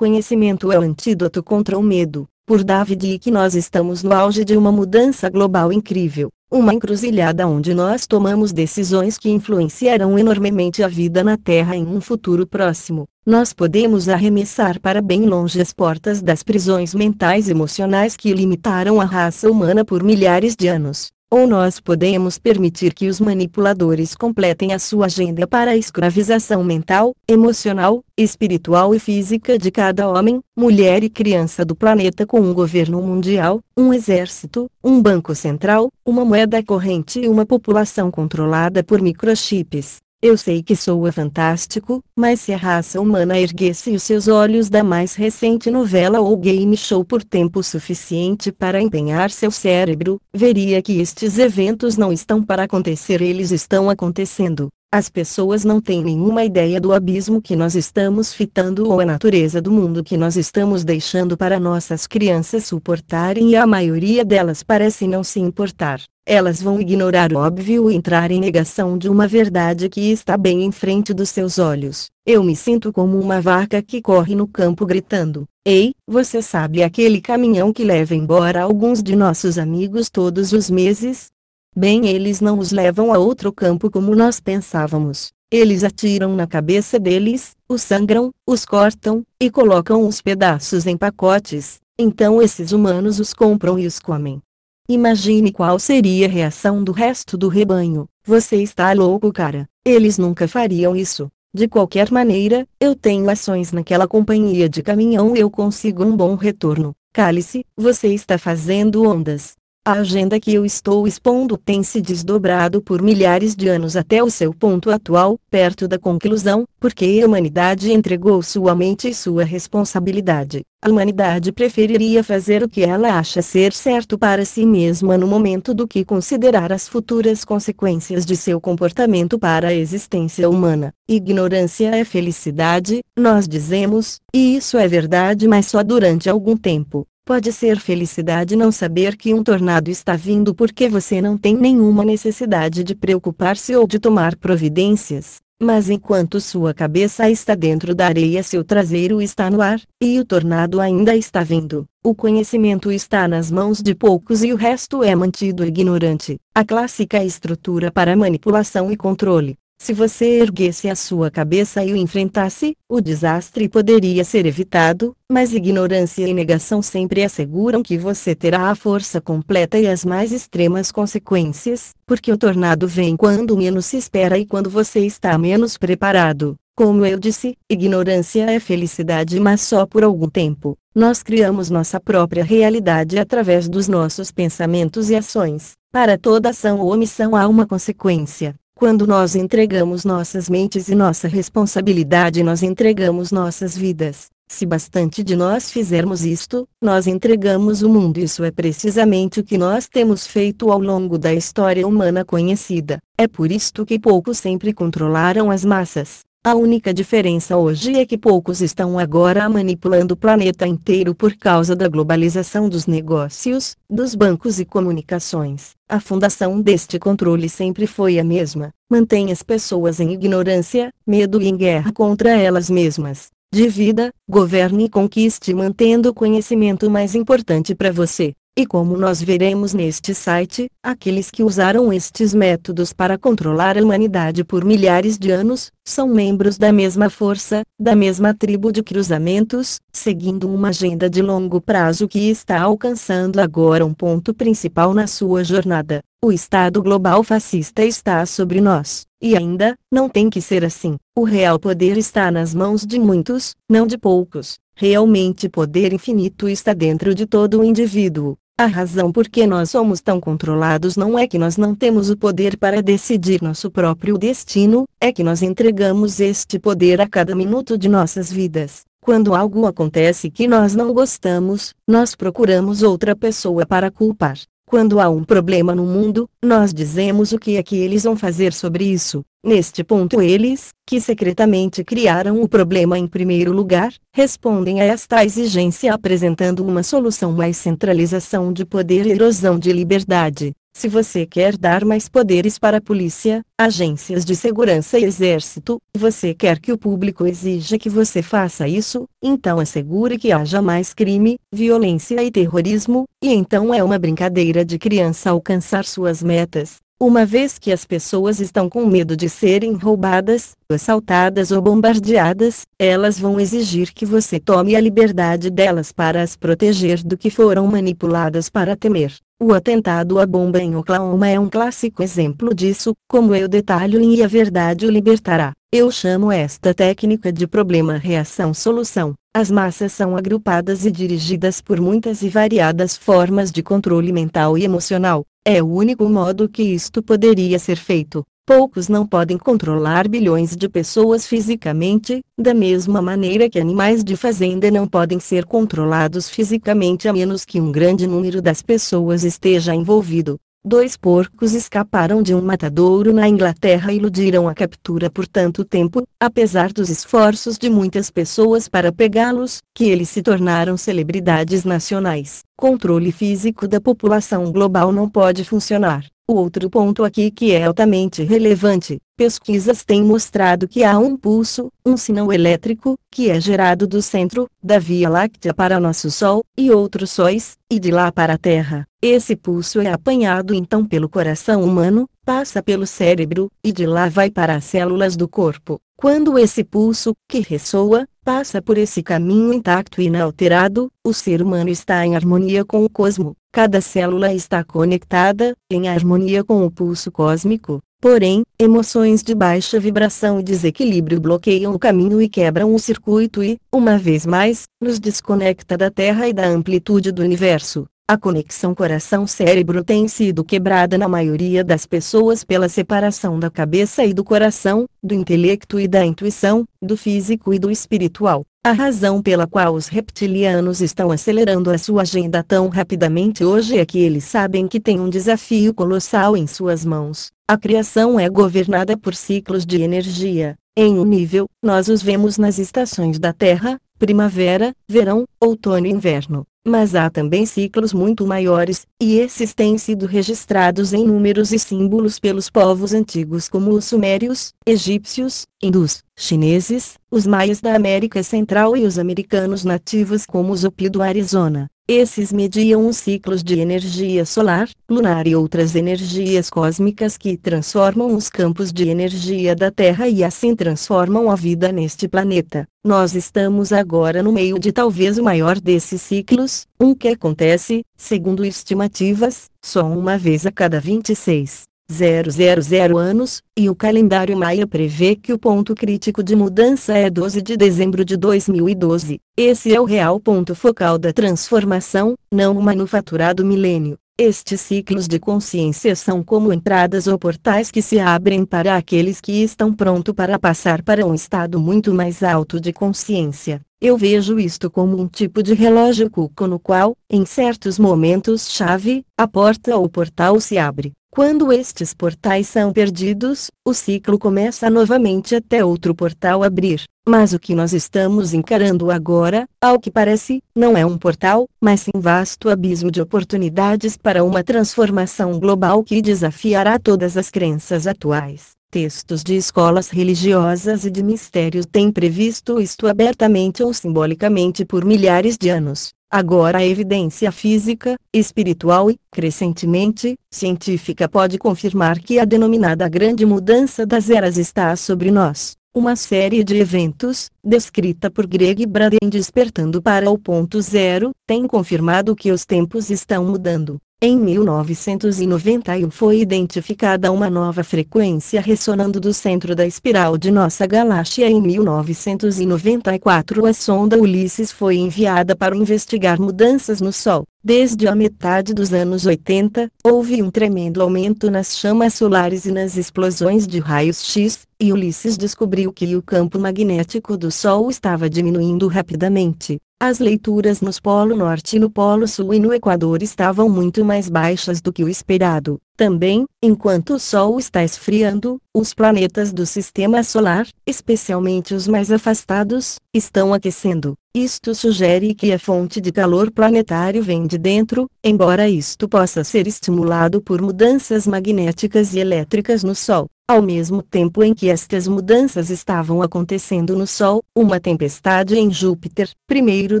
Conhecimento é o antídoto contra o medo. Por David e que nós estamos no auge de uma mudança global incrível, uma encruzilhada onde nós tomamos decisões que influenciarão enormemente a vida na Terra em um futuro próximo. Nós podemos arremessar para bem longe as portas das prisões mentais emocionais que limitaram a raça humana por milhares de anos. Ou nós podemos permitir que os manipuladores completem a sua agenda para a escravização mental, emocional, espiritual e física de cada homem, mulher e criança do planeta com um governo mundial, um exército, um banco central, uma moeda corrente e uma população controlada por microchips. Eu sei que soa fantástico, mas se a raça humana erguesse os seus olhos da mais recente novela ou game show por tempo suficiente para empenhar seu cérebro, veria que estes eventos não estão para acontecer, eles estão acontecendo. As pessoas não têm nenhuma ideia do abismo que nós estamos fitando ou a natureza do mundo que nós estamos deixando para nossas crianças suportarem e a maioria delas parece não se importar. Elas vão ignorar o óbvio e entrar em negação de uma verdade que está bem em frente dos seus olhos. Eu me sinto como uma vaca que corre no campo gritando: Ei, você sabe aquele caminhão que leva embora alguns de nossos amigos todos os meses? Bem, eles não os levam a outro campo como nós pensávamos. Eles atiram na cabeça deles, os sangram, os cortam, e colocam os pedaços em pacotes. Então esses humanos os compram e os comem. Imagine qual seria a reação do resto do rebanho. Você está louco, cara. Eles nunca fariam isso. De qualquer maneira, eu tenho ações naquela companhia de caminhão e eu consigo um bom retorno. Cale-se, você está fazendo ondas. A agenda que eu estou expondo tem se desdobrado por milhares de anos até o seu ponto atual, perto da conclusão, porque a humanidade entregou sua mente e sua responsabilidade. A humanidade preferiria fazer o que ela acha ser certo para si mesma no momento do que considerar as futuras consequências de seu comportamento para a existência humana. Ignorância é felicidade, nós dizemos, e isso é verdade, mas só durante algum tempo. Pode ser felicidade não saber que um tornado está vindo porque você não tem nenhuma necessidade de preocupar-se ou de tomar providências. Mas enquanto sua cabeça está dentro da areia, seu traseiro está no ar, e o tornado ainda está vindo. O conhecimento está nas mãos de poucos e o resto é mantido ignorante. A clássica estrutura para manipulação e controle. Se você erguesse a sua cabeça e o enfrentasse, o desastre poderia ser evitado, mas ignorância e negação sempre asseguram que você terá a força completa e as mais extremas consequências, porque o tornado vem quando menos se espera e quando você está menos preparado. Como eu disse, ignorância é felicidade, mas só por algum tempo. Nós criamos nossa própria realidade através dos nossos pensamentos e ações. Para toda ação ou omissão há uma consequência. Quando nós entregamos nossas mentes e nossa responsabilidade, nós entregamos nossas vidas. Se bastante de nós fizermos isto, nós entregamos o mundo. Isso é precisamente o que nós temos feito ao longo da história humana conhecida. É por isto que poucos sempre controlaram as massas. A única diferença hoje é que poucos estão agora manipulando o planeta inteiro por causa da globalização dos negócios, dos bancos e comunicações. A fundação deste controle sempre foi a mesma: mantém as pessoas em ignorância, medo e em guerra contra elas mesmas. Divida, governe e conquiste mantendo o conhecimento mais importante para você. E como nós veremos neste site, aqueles que usaram estes métodos para controlar a humanidade por milhares de anos, são membros da mesma força, da mesma tribo de cruzamentos, seguindo uma agenda de longo prazo que está alcançando agora um ponto principal na sua jornada. O Estado global fascista está sobre nós, e ainda, não tem que ser assim. O real poder está nas mãos de muitos, não de poucos. Realmente poder infinito está dentro de todo o indivíduo. A razão por que nós somos tão controlados não é que nós não temos o poder para decidir nosso próprio destino, é que nós entregamos este poder a cada minuto de nossas vidas. Quando algo acontece que nós não gostamos, nós procuramos outra pessoa para culpar. Quando há um problema no mundo, nós dizemos o que é que eles vão fazer sobre isso. Neste ponto, eles, que secretamente criaram o problema em primeiro lugar, respondem a esta exigência apresentando uma solução mais centralização de poder e erosão de liberdade. Se você quer dar mais poderes para a polícia, agências de segurança e exército, você quer que o público exija que você faça isso, então assegure que haja mais crime, violência e terrorismo, e então é uma brincadeira de criança alcançar suas metas. Uma vez que as pessoas estão com medo de serem roubadas, assaltadas ou bombardeadas, elas vão exigir que você tome a liberdade delas para as proteger do que foram manipuladas para temer. O atentado à bomba em Oklahoma é um clássico exemplo disso, como eu detalho em E a Verdade o Libertará. Eu chamo esta técnica de problema-reação-solução. As massas são agrupadas e dirigidas por muitas e variadas formas de controle mental e emocional. É o único modo que isto poderia ser feito. Poucos não podem controlar bilhões de pessoas fisicamente, da mesma maneira que animais de fazenda não podem ser controlados fisicamente a menos que um grande número das pessoas esteja envolvido. Dois porcos escaparam de um matadouro na Inglaterra e iludiram a captura por tanto tempo, apesar dos esforços de muitas pessoas para pegá-los, que eles se tornaram celebridades nacionais. Controle físico da população global não pode funcionar. O outro ponto aqui que é altamente relevante, pesquisas têm mostrado que há um pulso, um sinal elétrico, que é gerado do centro, da Via Láctea para nosso Sol, e outros sóis, e de lá para a Terra. Esse pulso é apanhado então pelo coração humano, passa pelo cérebro, e de lá vai para as células do corpo. Quando esse pulso, que ressoa, passa por esse caminho intacto e inalterado, o ser humano está em harmonia com o cosmo. Cada célula está conectada, em harmonia com o pulso cósmico. Porém, emoções de baixa vibração e desequilíbrio bloqueiam o caminho e quebram o circuito e, uma vez mais, nos desconecta da Terra e da amplitude do universo. A conexão coração-cérebro tem sido quebrada na maioria das pessoas pela separação da cabeça e do coração, do intelecto e da intuição, do físico e do espiritual. A razão pela qual os reptilianos estão acelerando a sua agenda tão rapidamente hoje é que eles sabem que têm um desafio colossal em suas mãos. A criação é governada por ciclos de energia. Em um nível, nós os vemos nas estações da Terra, primavera, verão, outono e inverno. Mas há também ciclos muito maiores, e esses têm sido registrados em números e símbolos pelos povos antigos como os sumérios, egípcios, hindus, chineses, os maias da América Central e os americanos nativos como os Hopi do Arizona. Esses mediam os ciclos de energia solar, lunar e outras energias cósmicas que transformam os campos de energia da Terra e assim transformam a vida neste planeta. Nós estamos agora no meio de talvez o maior desses ciclos, um que acontece, segundo estimativas, só uma vez a cada 26 000 anos, e o calendário maia prevê que o ponto crítico de mudança é 12 de dezembro de 2012. Esse é o real ponto focal da transformação, não o manufaturado milênio. Estes ciclos de consciência são como entradas ou portais que se abrem para aqueles que estão prontos para passar para um estado muito mais alto de consciência. Eu vejo isto como um tipo de relógio cuco no qual, em certos momentos-chave, a porta ou portal se abre. Quando estes portais são perdidos, o ciclo começa novamente até outro portal abrir. Mas o que nós estamos encarando agora, ao que parece, não é um portal, mas sim vasto abismo de oportunidades para uma transformação global que desafiará todas as crenças atuais. Textos de escolas religiosas e de mistérios têm previsto isto abertamente ou simbolicamente por milhares de anos. Agora a evidência física, espiritual e, crescentemente, científica pode confirmar que a denominada grande mudança das eras está sobre nós. Uma série de eventos, descrita por Greg Braden despertando para o ponto zero, tem confirmado que os tempos estão mudando. Em 1991 foi identificada uma nova frequência ressonando do centro da espiral de nossa galáxia. Em 1994 a sonda Ulisses foi enviada para investigar mudanças no Sol. Desde a metade dos anos 80, houve um tremendo aumento nas chamas solares e nas explosões de raios X, e Ulisses descobriu que o campo magnético do Sol estava diminuindo rapidamente. As leituras nos Polo Norte e no Polo Sul e no Equador estavam muito mais baixas do que o esperado. Também, enquanto o Sol está esfriando, os planetas do Sistema Solar, especialmente os mais afastados, estão aquecendo. Isto sugere que a fonte de calor planetário vem de dentro, embora isto possa ser estimulado por mudanças magnéticas e elétricas no Sol. Ao mesmo tempo em que estas mudanças estavam acontecendo no Sol, uma tempestade em Júpiter, primeiro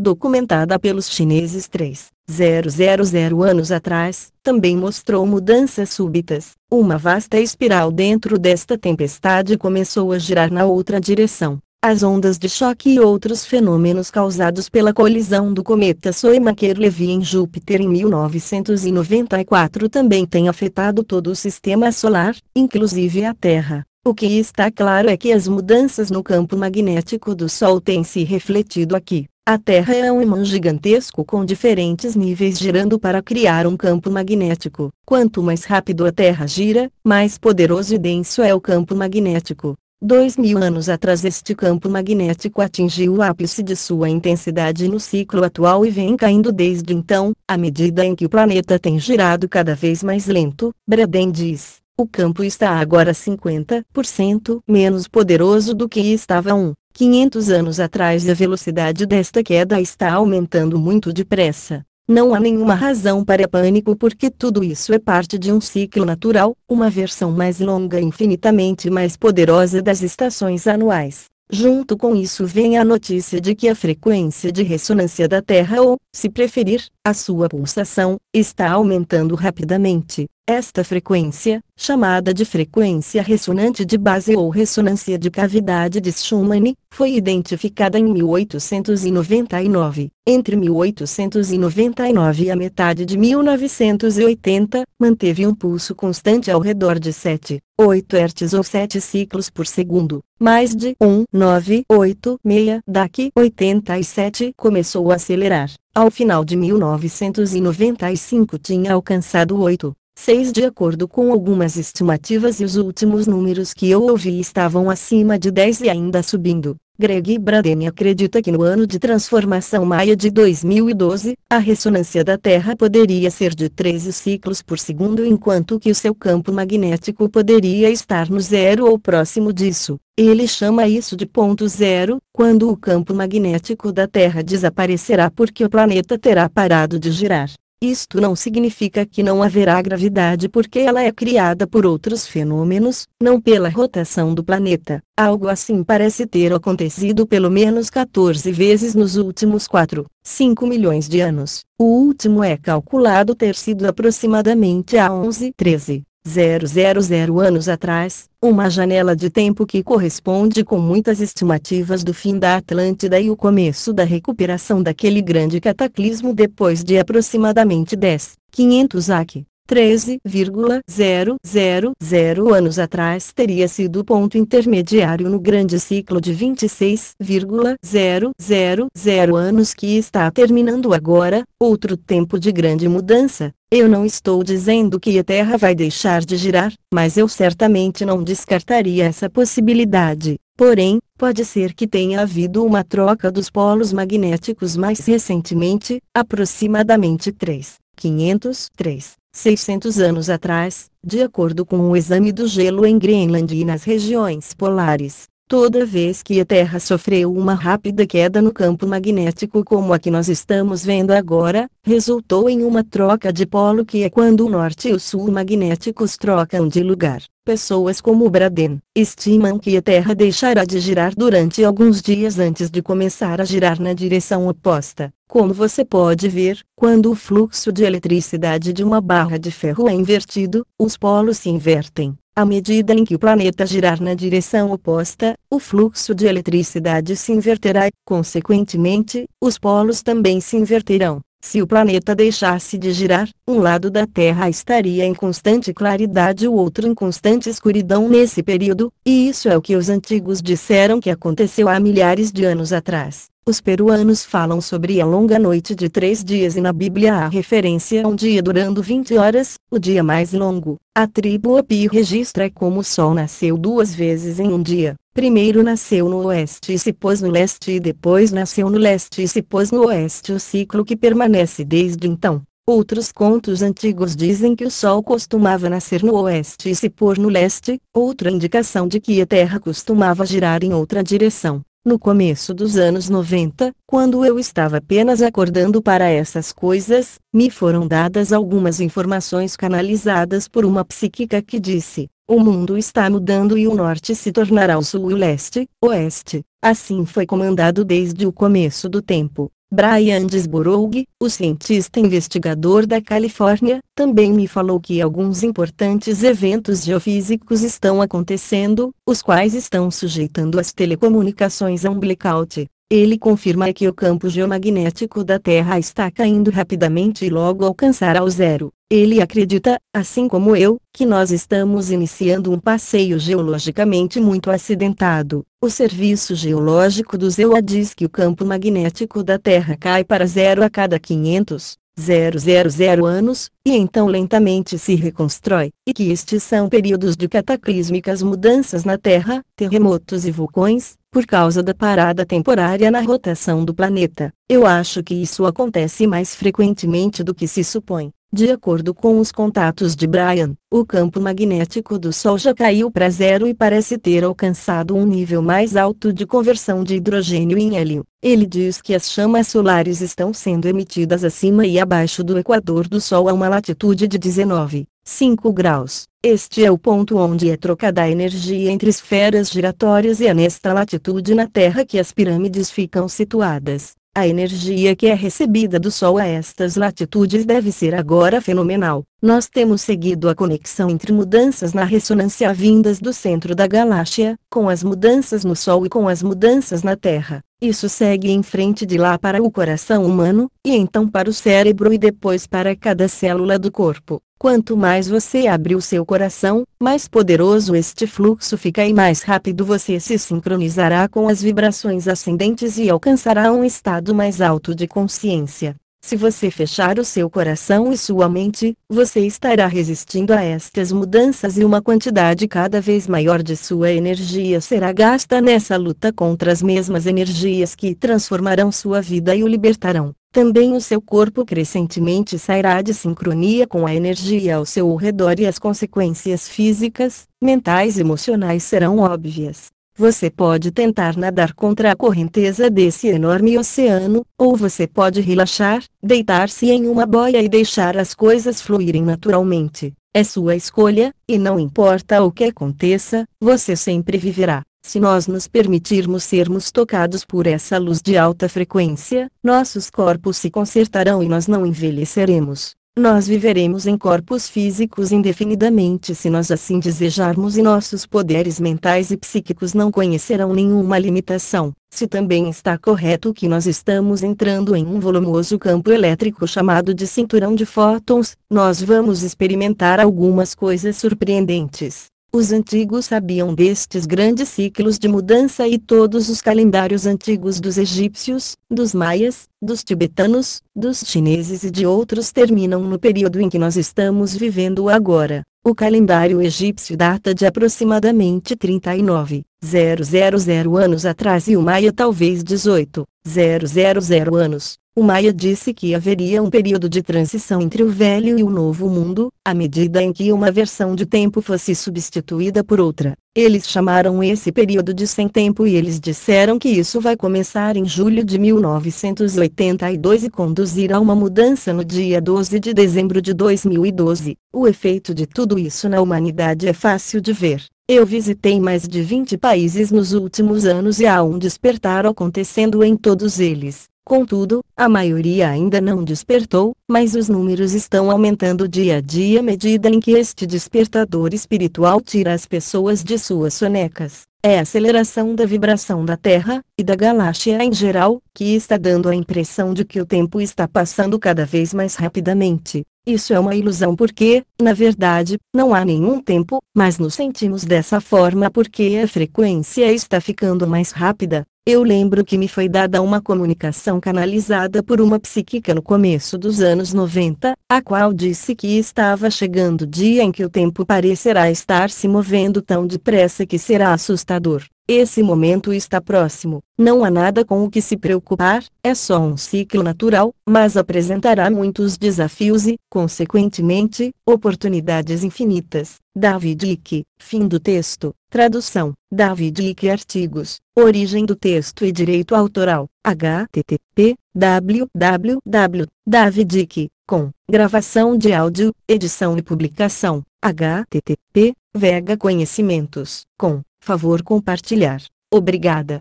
documentada pelos chineses 3.000 anos atrás, também mostrou mudanças súbitas. Uma vasta espiral dentro desta tempestade começou a girar na outra direção. As ondas de choque e outros fenômenos causados pela colisão do cometa Soemaker-Levy em Júpiter em 1994 também têm afetado todo o sistema solar, inclusive a Terra. O que está claro é que as mudanças no campo magnético do Sol têm se refletido aqui. A Terra é um imã gigantesco com diferentes níveis girando para criar um campo magnético. Quanto mais rápido a Terra gira, mais poderoso e denso é o campo magnético. Dois mil anos atrás este campo magnético atingiu o ápice de sua intensidade no ciclo atual e vem caindo desde então, à medida em que o planeta tem girado cada vez mais lento, Braden diz. O campo está agora 50% menos poderoso do que estava um 500 anos atrás e a velocidade desta queda está aumentando muito depressa. Não há nenhuma razão para pânico porque tudo isso é parte de um ciclo natural, uma versão mais longa e infinitamente mais poderosa das estações anuais. Junto com isso vem a notícia de que a frequência de ressonância da Terra ou, se preferir, a sua pulsação, está aumentando rapidamente. Esta frequência, chamada de frequência ressonante de base ou ressonância de cavidade de Schumann, foi identificada em 1899. Entre 1899 e a metade de 1980, manteve um pulso constante ao redor de 7, 8 Hz ou 7 ciclos por segundo. Mais de 1, 9, 8, 6 daqui 87 começou a acelerar. Ao final de 1995 tinha alcançado 8, 6 de acordo com algumas estimativas e os últimos números que eu ouvi estavam acima de 10 e ainda subindo. Greg Braden acredita que no ano de transformação maia de 2012, a ressonância da Terra poderia ser de 13 ciclos por segundo enquanto que o seu campo magnético poderia estar no zero ou próximo disso. Ele chama isso de ponto zero, quando o campo magnético da Terra desaparecerá porque o planeta terá parado de girar. Isto não significa que não haverá gravidade porque ela é criada por outros fenômenos, não pela rotação do planeta. Algo assim parece ter acontecido pelo menos 14 vezes nos últimos 4, 5 milhões de anos. O último é calculado ter sido aproximadamente há 11, 13 000 anos atrás, uma janela de tempo que corresponde com muitas estimativas do fim da Atlântida e o começo da recuperação daquele grande cataclismo depois de aproximadamente 10, 500 AC. 13,000 anos atrás teria sido o ponto intermediário no grande ciclo de 26,000 anos que está terminando agora, outro tempo de grande mudança. Eu não estou dizendo que a Terra vai deixar de girar, mas eu certamente não descartaria essa possibilidade. Porém, pode ser que tenha havido uma troca dos polos magnéticos mais recentemente, aproximadamente 3, 503, 600 anos atrás, de acordo com o exame do gelo em Greenland e nas regiões polares. Toda vez que a Terra sofreu uma rápida queda no campo magnético como a que nós estamos vendo agora, resultou em uma troca de polo que é quando o norte e o sul magnéticos trocam de lugar. Pessoas como Braden estimam que a Terra deixará de girar durante alguns dias antes de começar a girar na direção oposta. Como você pode ver, quando o fluxo de eletricidade de uma barra de ferro é invertido, os polos se invertem. À medida em que o planeta girar na direção oposta, o fluxo de eletricidade se inverterá e, consequentemente, os polos também se inverterão. Se o planeta deixasse de girar, um lado da Terra estaria em constante claridade e o outro em constante escuridão nesse período, e isso é o que os antigos disseram que aconteceu há milhares de anos atrás. Os peruanos falam sobre a longa noite de três dias e na Bíblia há referência a um dia durando 20 horas, o dia mais longo. A tribo Opi registra como o sol nasceu duas vezes em um dia. Primeiro nasceu no oeste e se pôs no leste e depois nasceu no leste e se pôs no oeste o ciclo que permanece desde então. Outros contos antigos dizem que o sol costumava nascer no oeste e se pôr no leste, outra indicação de que a Terra costumava girar em outra direção. No começo dos anos 90, quando eu estava apenas acordando para essas coisas, me foram dadas algumas informações canalizadas por uma psíquica que disse: o mundo está mudando e o norte se tornará o sul e o leste, oeste. Assim foi comandado desde o começo do tempo. Brian Desborough, o cientista investigador da Califórnia, também me falou que alguns importantes eventos geofísicos estão acontecendo, os quais estão sujeitando as telecomunicações a um blackout. Ele confirma que o campo geomagnético da Terra está caindo rapidamente e logo alcançará o zero. Ele acredita, assim como eu, que nós estamos iniciando um passeio geologicamente muito acidentado. O Serviço Geológico do ZEUA diz que o campo magnético da Terra cai para zero a cada 500, 000 anos, e então lentamente se reconstrói, e que estes são períodos de cataclísmicas mudanças na Terra, terremotos e vulcões, por causa da parada temporária na rotação do planeta. Eu acho que isso acontece mais frequentemente do que se supõe. De acordo com os contatos de Brian, o campo magnético do Sol já caiu para zero e parece ter alcançado um nível mais alto de conversão de hidrogênio em hélio. Ele diz que as chamas solares estão sendo emitidas acima e abaixo do equador do Sol a uma latitude de 19,5 graus. Este é o ponto onde é trocada a energia entre esferas giratórias e é nesta latitude na Terra que as pirâmides ficam situadas. A energia que é recebida do Sol a estas latitudes deve ser agora fenomenal. Nós temos seguido a conexão entre mudanças na ressonância vindas do centro da galáxia, com as mudanças no Sol e com as mudanças na Terra. Isso segue em frente de lá para o coração humano, e então para o cérebro e depois para cada célula do corpo. Quanto mais você abre o seu coração, mais poderoso este fluxo fica e mais rápido você se sincronizará com as vibrações ascendentes e alcançará um estado mais alto de consciência. Se você fechar o seu coração e sua mente, você estará resistindo a estas mudanças e uma quantidade cada vez maior de sua energia será gasta nessa luta contra as mesmas energias que transformarão sua vida e o libertarão. Também o seu corpo crescentemente sairá de sincronia com a energia ao seu redor e as consequências físicas, mentais e emocionais serão óbvias. Você pode tentar nadar contra a correnteza desse enorme oceano, ou você pode relaxar, deitar-se em uma boia e deixar as coisas fluírem naturalmente. É sua escolha, e não importa o que aconteça, você sempre viverá. Se nós nos permitirmos sermos tocados por essa luz de alta frequência, nossos corpos se consertarão e nós não envelheceremos. Nós viveremos em corpos físicos indefinidamente se nós assim desejarmos e nossos poderes mentais e psíquicos não conhecerão nenhuma limitação. Se também está correto que nós estamos entrando em um volumoso campo elétrico chamado de cinturão de fótons, nós vamos experimentar algumas coisas surpreendentes. Os antigos sabiam destes grandes ciclos de mudança e todos os calendários antigos dos egípcios, dos maias, dos tibetanos, dos chineses e de outros terminam no período em que nós estamos vivendo agora. O calendário egípcio data de aproximadamente 39.000 anos atrás e o maia talvez 18.000 anos. O Maia disse que haveria um período de transição entre o velho e o novo mundo, à medida em que uma versão de tempo fosse substituída por outra. Eles chamaram esse período de sem tempo e eles disseram que isso vai começar em julho de 1982 e conduzir a uma mudança no dia 12 de dezembro de 2012. O efeito de tudo isso na humanidade é fácil de ver. Eu visitei mais de 20 países nos últimos anos e há um despertar acontecendo em todos eles. Contudo, a maioria ainda não despertou, mas os números estão aumentando dia a dia à medida em que este despertador espiritual tira as pessoas de suas sonecas. É a aceleração da vibração da Terra, e da galáxia em geral, que está dando a impressão de que o tempo está passando cada vez mais rapidamente. Isso é uma ilusão porque, na verdade, não há nenhum tempo, mas nos sentimos dessa forma porque a frequência está ficando mais rápida. Eu lembro que me foi dada uma comunicação canalizada por uma psíquica no começo dos anos 90, a qual disse que estava chegando o dia em que o tempo parecerá estar se movendo tão depressa que será assustador. Esse momento está próximo, não há nada com o que se preocupar, é só um ciclo natural, mas apresentará muitos desafios e, consequentemente, oportunidades infinitas. David Icke, fim do texto, tradução, David Icke Artigos, origem do texto e direito autoral, http, www, David com, gravação de áudio, edição e publicação, http, Vega Conhecimentos, com, favor compartilhar. Obrigada.